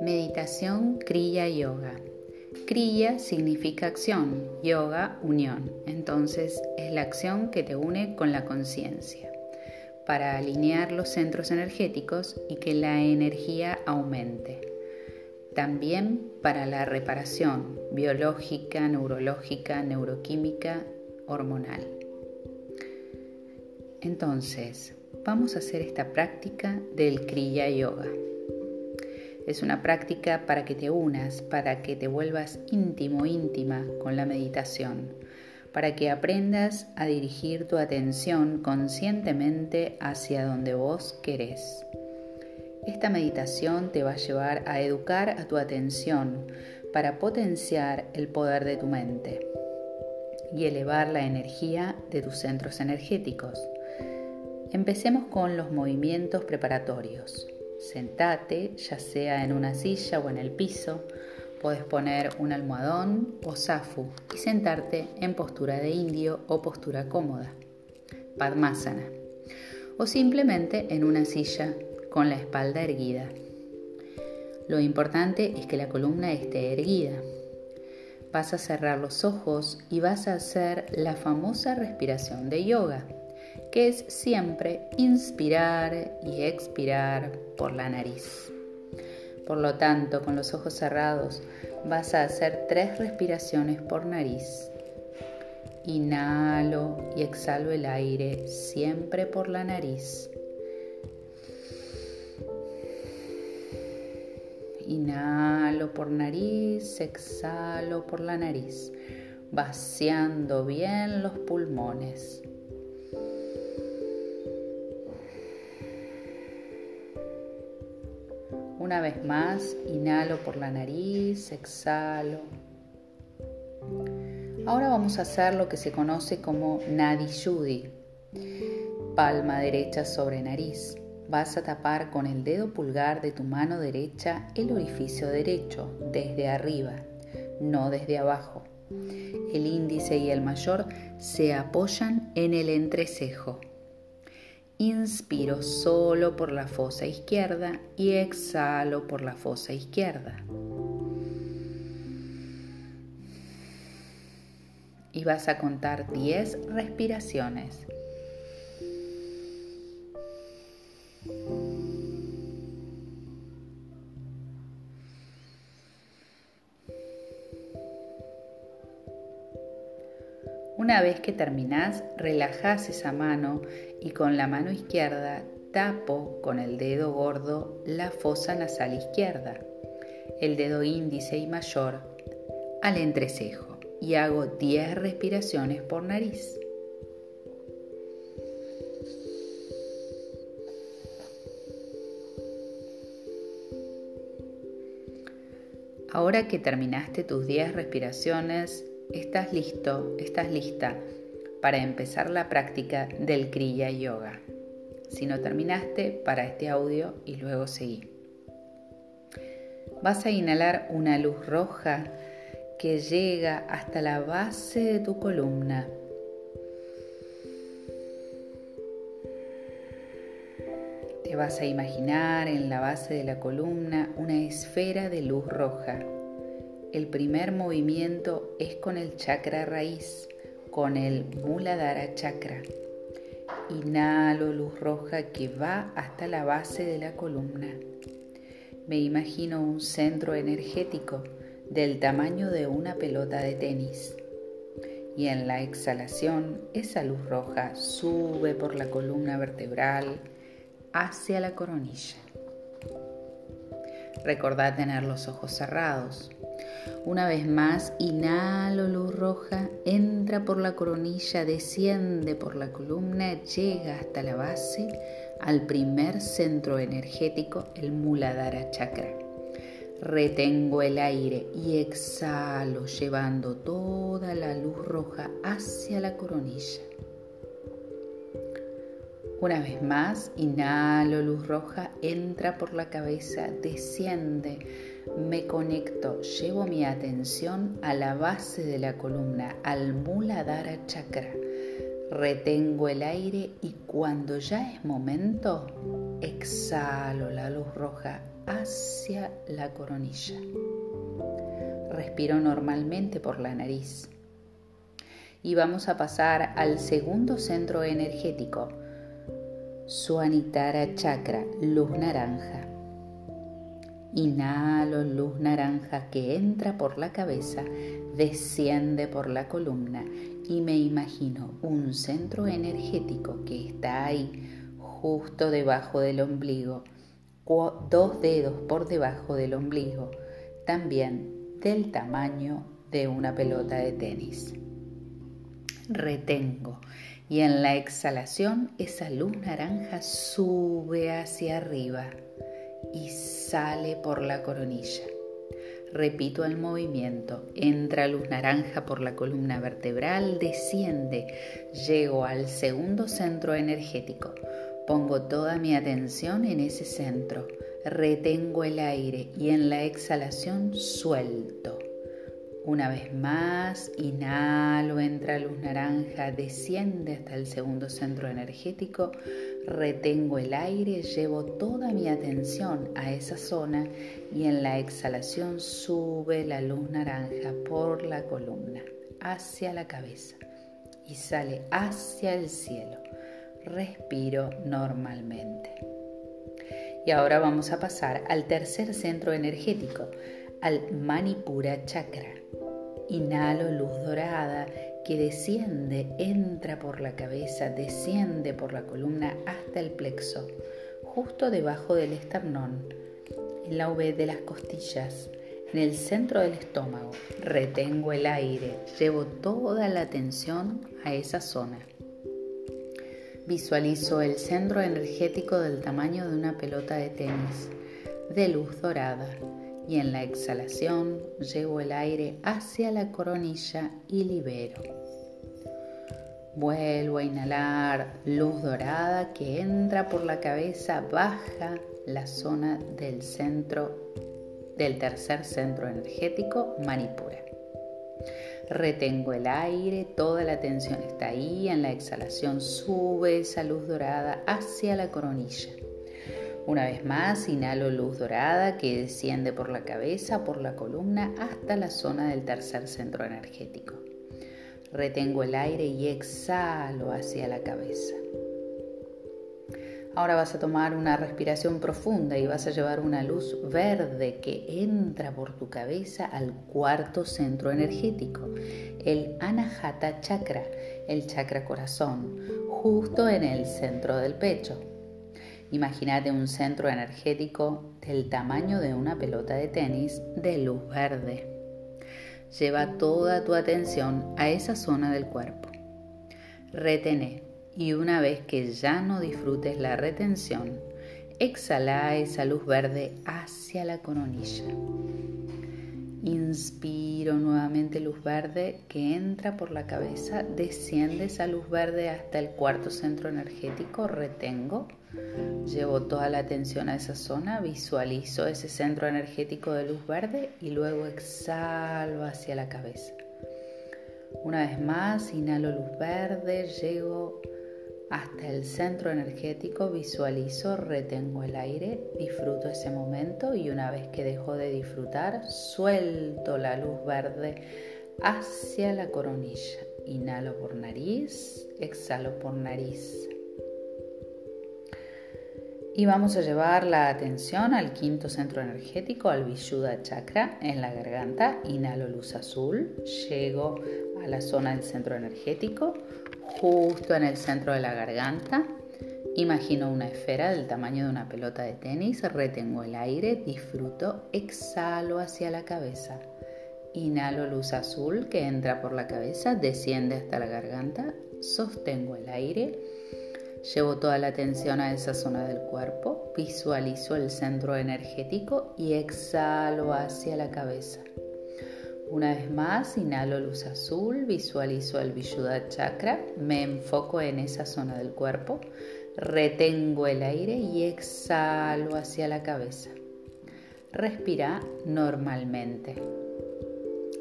Meditación Kriya Yoga. Kriya significa acción, yoga unión. Entonces es la acción que te une con la conciencia para alinear los centros energéticos y que la energía aumente. También para la reparación biológica, neurológica, neuroquímica, hormonal. Entonces, vamos a hacer esta práctica del Kriya Yoga. Es una práctica para que te unas, para que te vuelvas íntimo, íntima con la meditación, para que aprendas a dirigir tu atención conscientemente hacia donde vos querés. Esta meditación te va a llevar a educar a tu atención para potenciar el poder de tu mente y elevar la energía de tus centros energéticos. Empecemos con los movimientos preparatorios. Sentate, ya sea en una silla o en el piso. Puedes poner un almohadón o zafu y sentarte en postura de indio o postura cómoda, Padmasana, o simplemente en una silla con la espalda erguida. Lo importante es que la columna esté erguida. Vas a cerrar los ojos y vas a hacer la famosa respiración de yoga que es siempre inspirar y expirar por la nariz. Por lo tanto, con los ojos cerrados vas a hacer tres respiraciones por nariz. Inhalo y exhalo el aire siempre por la nariz. Inhalo por nariz, exhalo por la nariz, vaciando bien los pulmones. Una vez más, inhalo por la nariz, exhalo. Ahora vamos a hacer lo que se conoce como Nadi Yudi. Palma derecha sobre nariz. Vas a tapar con el dedo pulgar de tu mano derecha el orificio derecho, desde arriba, no desde abajo. El índice y el mayor se apoyan en el entrecejo. Inspiro solo por la fosa izquierda y exhalo por la fosa izquierda. Y vas a contar 10 respiraciones. Una vez que terminás, relajás esa mano y con la mano izquierda tapo con el dedo gordo la fosa nasal izquierda, el dedo índice y mayor al entrecejo y hago 10 respiraciones por nariz. Ahora que terminaste tus 10 respiraciones, estás listo, estás lista para empezar la práctica del Kriya Yoga. Si no terminaste, para este audio y luego seguí. Vas a inhalar una luz roja que llega hasta la base de tu columna. Te vas a imaginar en la base de la columna una esfera de luz roja el primer movimiento es con el chakra raíz, con el Muladhara chakra. Inhalo luz roja que va hasta la base de la columna. Me imagino un centro energético del tamaño de una pelota de tenis. Y en la exhalación, esa luz roja sube por la columna vertebral hacia la coronilla. Recordá tener los ojos cerrados. Una vez más, inhalo luz roja, entra por la coronilla, desciende por la columna, llega hasta la base, al primer centro energético, el Muladhara Chakra. Retengo el aire y exhalo llevando toda la luz roja hacia la coronilla. Una vez más, inhalo luz roja, entra por la cabeza, desciende, me conecto, llevo mi atención a la base de la columna, al Muladhara Chakra. Retengo el aire y cuando ya es momento, exhalo la luz roja hacia la coronilla. Respiro normalmente por la nariz. Y vamos a pasar al segundo centro energético, Suanitara Chakra, luz naranja. Inhalo luz naranja que entra por la cabeza, desciende por la columna y me imagino un centro energético que está ahí, justo debajo del ombligo, dos dedos por debajo del ombligo, también del tamaño de una pelota de tenis. Retengo y en la exhalación esa luz naranja sube hacia arriba y sale por la coronilla. Repito el movimiento. Entra luz naranja por la columna vertebral, desciende, llego al segundo centro energético. Pongo toda mi atención en ese centro. Retengo el aire y en la exhalación suelto. Una vez más, inhalo, entra luz naranja, desciende hasta el segundo centro energético, retengo el aire, llevo toda mi atención a esa zona y en la exhalación sube la luz naranja por la columna, hacia la cabeza y sale hacia el cielo. Respiro normalmente. Y ahora vamos a pasar al tercer centro energético, al Manipura Chakra. Inhalo luz dorada que desciende, entra por la cabeza, desciende por la columna hasta el plexo, justo debajo del esternón, en la V de las costillas, en el centro del estómago. Retengo el aire, llevo toda la atención a esa zona. Visualizo el centro energético del tamaño de una pelota de tenis, de luz dorada y en la exhalación llevo el aire hacia la coronilla y libero. Vuelvo a inhalar luz dorada que entra por la cabeza, baja la zona del centro del tercer centro energético, Manipura. Retengo el aire, toda la tensión está ahí, en la exhalación sube esa luz dorada hacia la coronilla. Una vez más, inhalo luz dorada que desciende por la cabeza, por la columna, hasta la zona del tercer centro energético. Retengo el aire y exhalo hacia la cabeza. Ahora vas a tomar una respiración profunda y vas a llevar una luz verde que entra por tu cabeza al cuarto centro energético, el Anahata Chakra, el chakra corazón, justo en el centro del pecho. Imagínate un centro energético del tamaño de una pelota de tenis de luz verde. Lleva toda tu atención a esa zona del cuerpo. Retene y una vez que ya no disfrutes la retención, exhala esa luz verde hacia la coronilla. Inspiro nuevamente luz verde que entra por la cabeza, desciende esa luz verde hasta el cuarto centro energético, retengo, llevo toda la atención a esa zona, visualizo ese centro energético de luz verde y luego exhalo hacia la cabeza. Una vez más, inhalo luz verde, llego hasta el centro energético, visualizo, retengo el aire, disfruto ese momento y una vez que dejo de disfrutar, suelto la luz verde hacia la coronilla. Inhalo por nariz, exhalo por nariz. Y vamos a llevar la atención al quinto centro energético, al Vishuddha Chakra en la garganta. Inhalo luz azul, llego a la zona del centro energético, justo en el centro de la garganta. Imagino una esfera del tamaño de una pelota de tenis, retengo el aire, disfruto, exhalo hacia la cabeza. Inhalo luz azul que entra por la cabeza, desciende hasta la garganta, sostengo el aire, llevo toda la atención a esa zona del cuerpo, visualizo el centro energético y exhalo hacia la cabeza. Una vez más, inhalo luz azul, visualizo el Vishuddha Chakra, me enfoco en esa zona del cuerpo, retengo el aire y exhalo hacia la cabeza. Respira normalmente.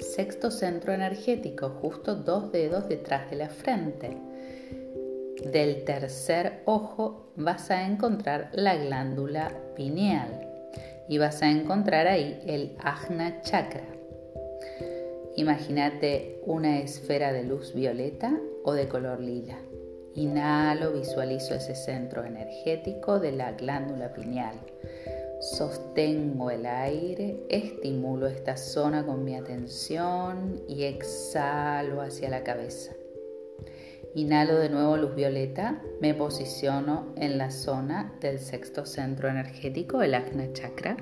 Sexto centro energético, justo dos dedos detrás de la frente. del tercer ojo vas a encontrar la glándula pineal y vas a encontrar ahí el Ajna Chakra. Imagínate una esfera de luz violeta o de color lila. Inhalo, visualizo ese centro energético de la glándula pineal. Sostengo el aire, estimulo esta zona con mi atención y exhalo hacia la cabeza. Inhalo de nuevo luz violeta, me posiciono en la zona del sexto centro energético, el Ajna Chakra,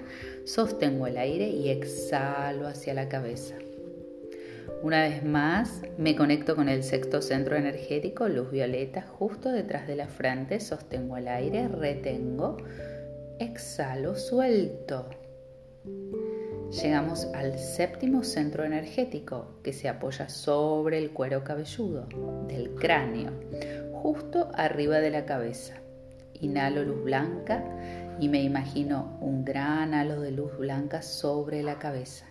sostengo el aire y exhalo hacia la cabeza. Una vez más, me conecto con el sexto centro energético, luz violeta, justo detrás de la frente, sostengo el aire, retengo, exhalo, suelto. Llegamos al séptimo centro energético que se apoya sobre el cuero cabelludo del cráneo, justo arriba de la cabeza. Inhalo luz blanca y me imagino un gran halo de luz blanca sobre la cabeza.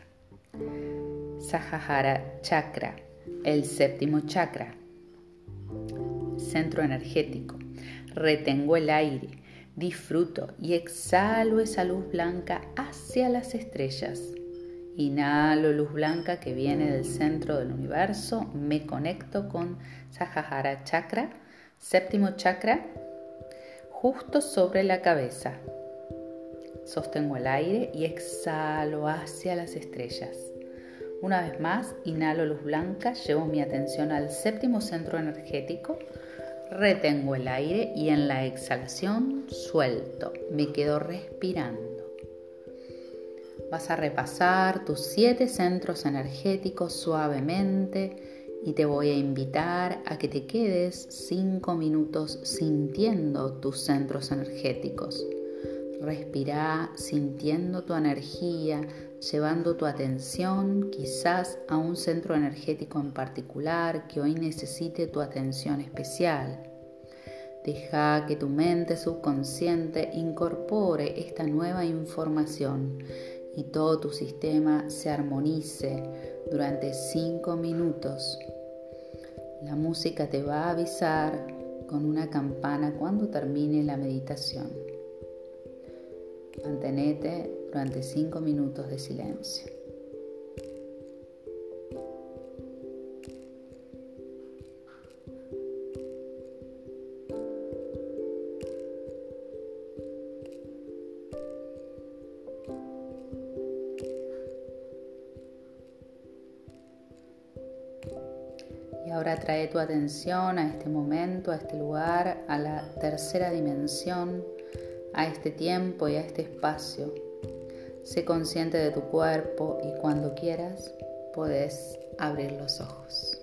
Sahajara chakra, el séptimo chakra, centro energético. Retengo el aire Disfruto y exhalo esa luz blanca hacia las estrellas. Inhalo luz blanca que viene del centro del universo. Me conecto con Sahajara Chakra, séptimo chakra, justo sobre la cabeza. Sostengo el aire y exhalo hacia las estrellas. Una vez más, inhalo luz blanca, llevo mi atención al séptimo centro energético retengo el aire y en la exhalación suelto, me quedo respirando. Vas a repasar tus siete centros energéticos suavemente y te voy a invitar a que te quedes cinco minutos sintiendo tus centros energéticos. Respira sintiendo tu energía, llevando tu atención quizás a un centro energético en particular que hoy necesite tu atención especial. Deja que tu mente subconsciente incorpore esta nueva información y todo tu sistema se armonice durante cinco minutos. La música te va a avisar con una campana cuando termine la meditación. Mantenete durante 5 minutos de silencio. Y ahora trae tu atención a este momento, a este lugar, a la tercera dimensión a este tiempo y a este espacio. Sé consciente de tu cuerpo y cuando quieras puedes abrir los ojos.